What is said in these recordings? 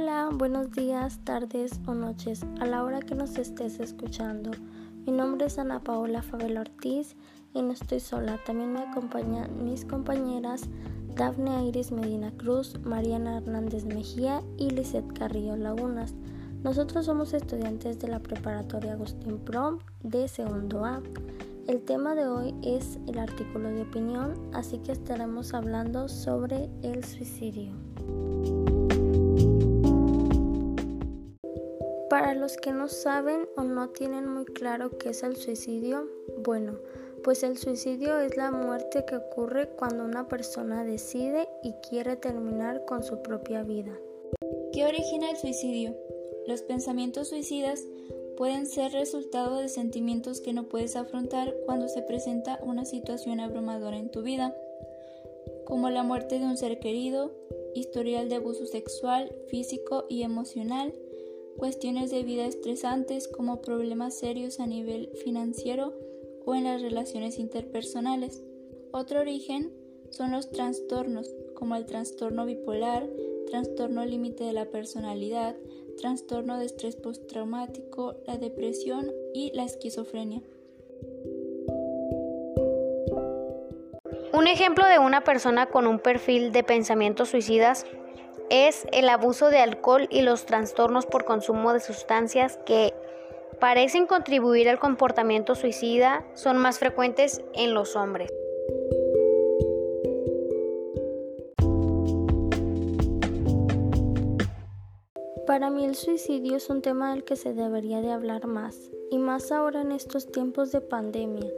Hola, buenos días, tardes o noches, a la hora que nos estés escuchando. Mi nombre es Ana Paola Fabel Ortiz y no estoy sola, también me acompañan mis compañeras Dafne Iris Medina Cruz, Mariana Hernández Mejía y Lizeth Carrillo Lagunas. Nosotros somos estudiantes de la preparatoria Agustín Prom de segundo A. El tema de hoy es el artículo de opinión, así que estaremos hablando sobre el suicidio. Para los que no saben o no tienen muy claro qué es el suicidio, bueno, pues el suicidio es la muerte que ocurre cuando una persona decide y quiere terminar con su propia vida. ¿Qué origina el suicidio? Los pensamientos suicidas pueden ser resultado de sentimientos que no puedes afrontar cuando se presenta una situación abrumadora en tu vida, como la muerte de un ser querido, historial de abuso sexual, físico y emocional, cuestiones de vida estresantes como problemas serios a nivel financiero o en las relaciones interpersonales. Otro origen son los trastornos, como el trastorno bipolar, trastorno límite de la personalidad, trastorno de estrés postraumático, la depresión y la esquizofrenia. Un ejemplo de una persona con un perfil de pensamientos suicidas es el abuso de alcohol y los trastornos por consumo de sustancias que parecen contribuir al comportamiento suicida son más frecuentes en los hombres. Para mí el suicidio es un tema del que se debería de hablar más, y más ahora en estos tiempos de pandemia,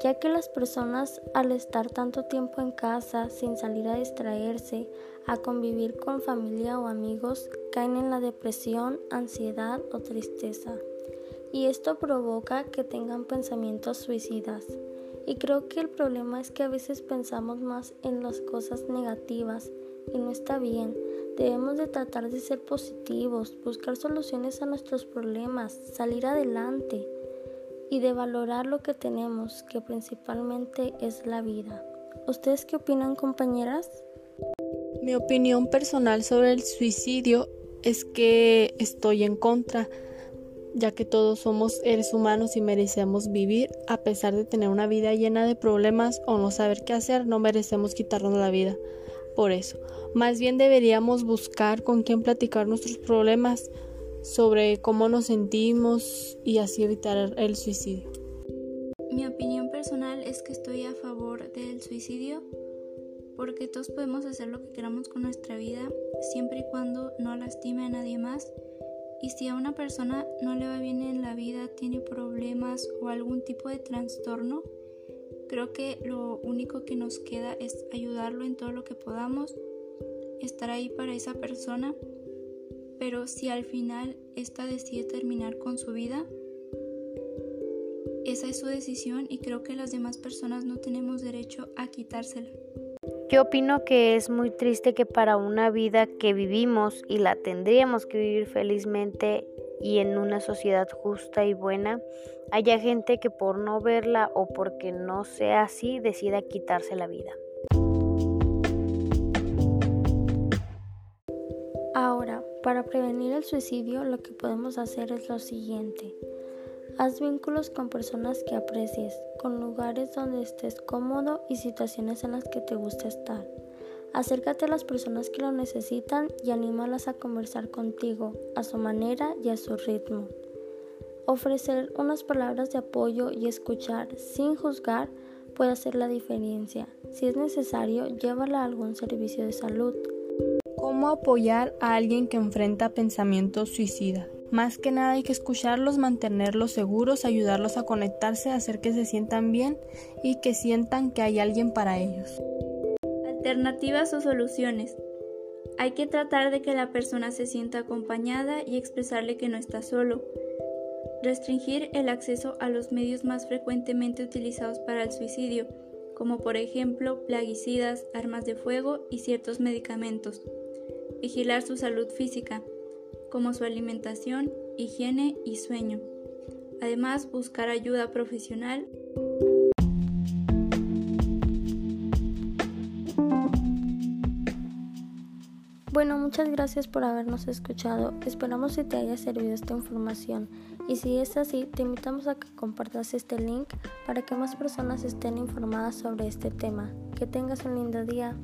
ya que las personas al estar tanto tiempo en casa sin salir a distraerse, a convivir con familia o amigos, caen en la depresión, ansiedad o tristeza. Y esto provoca que tengan pensamientos suicidas. Y creo que el problema es que a veces pensamos más en las cosas negativas y no está bien. Debemos de tratar de ser positivos, buscar soluciones a nuestros problemas, salir adelante y de valorar lo que tenemos, que principalmente es la vida. ¿Ustedes qué opinan compañeras? Mi opinión personal sobre el suicidio es que estoy en contra, ya que todos somos seres humanos y merecemos vivir a pesar de tener una vida llena de problemas o no saber qué hacer, no merecemos quitarnos la vida. Por eso, más bien deberíamos buscar con quién platicar nuestros problemas sobre cómo nos sentimos y así evitar el suicidio. Mi opinión personal es que estoy a favor del suicidio porque todos podemos hacer lo que queramos con nuestra vida siempre y cuando no lastime a nadie más. Y si a una persona no le va bien en la vida, tiene problemas o algún tipo de trastorno, creo que lo único que nos queda es ayudarlo en todo lo que podamos, estar ahí para esa persona. Pero si al final esta decide terminar con su vida, esa es su decisión y creo que las demás personas no tenemos derecho a quitársela. Yo opino que es muy triste que para una vida que vivimos y la tendríamos que vivir felizmente y en una sociedad justa y buena, haya gente que por no verla o porque no sea así decida quitarse la vida. Para prevenir el suicidio lo que podemos hacer es lo siguiente. Haz vínculos con personas que aprecies, con lugares donde estés cómodo y situaciones en las que te gusta estar. Acércate a las personas que lo necesitan y anímalas a conversar contigo, a su manera y a su ritmo. Ofrecer unas palabras de apoyo y escuchar sin juzgar puede hacer la diferencia. Si es necesario, llévala a algún servicio de salud. ¿Cómo apoyar a alguien que enfrenta pensamientos suicidas? Más que nada hay que escucharlos, mantenerlos seguros, ayudarlos a conectarse, hacer que se sientan bien y que sientan que hay alguien para ellos. Alternativas o soluciones. Hay que tratar de que la persona se sienta acompañada y expresarle que no está solo. Restringir el acceso a los medios más frecuentemente utilizados para el suicidio, como por ejemplo plaguicidas, armas de fuego y ciertos medicamentos. Vigilar su salud física como su alimentación, higiene y sueño. Además, buscar ayuda profesional. Bueno, muchas gracias por habernos escuchado. Esperamos que te haya servido esta información. Y si es así, te invitamos a que compartas este link para que más personas estén informadas sobre este tema. Que tengas un lindo día.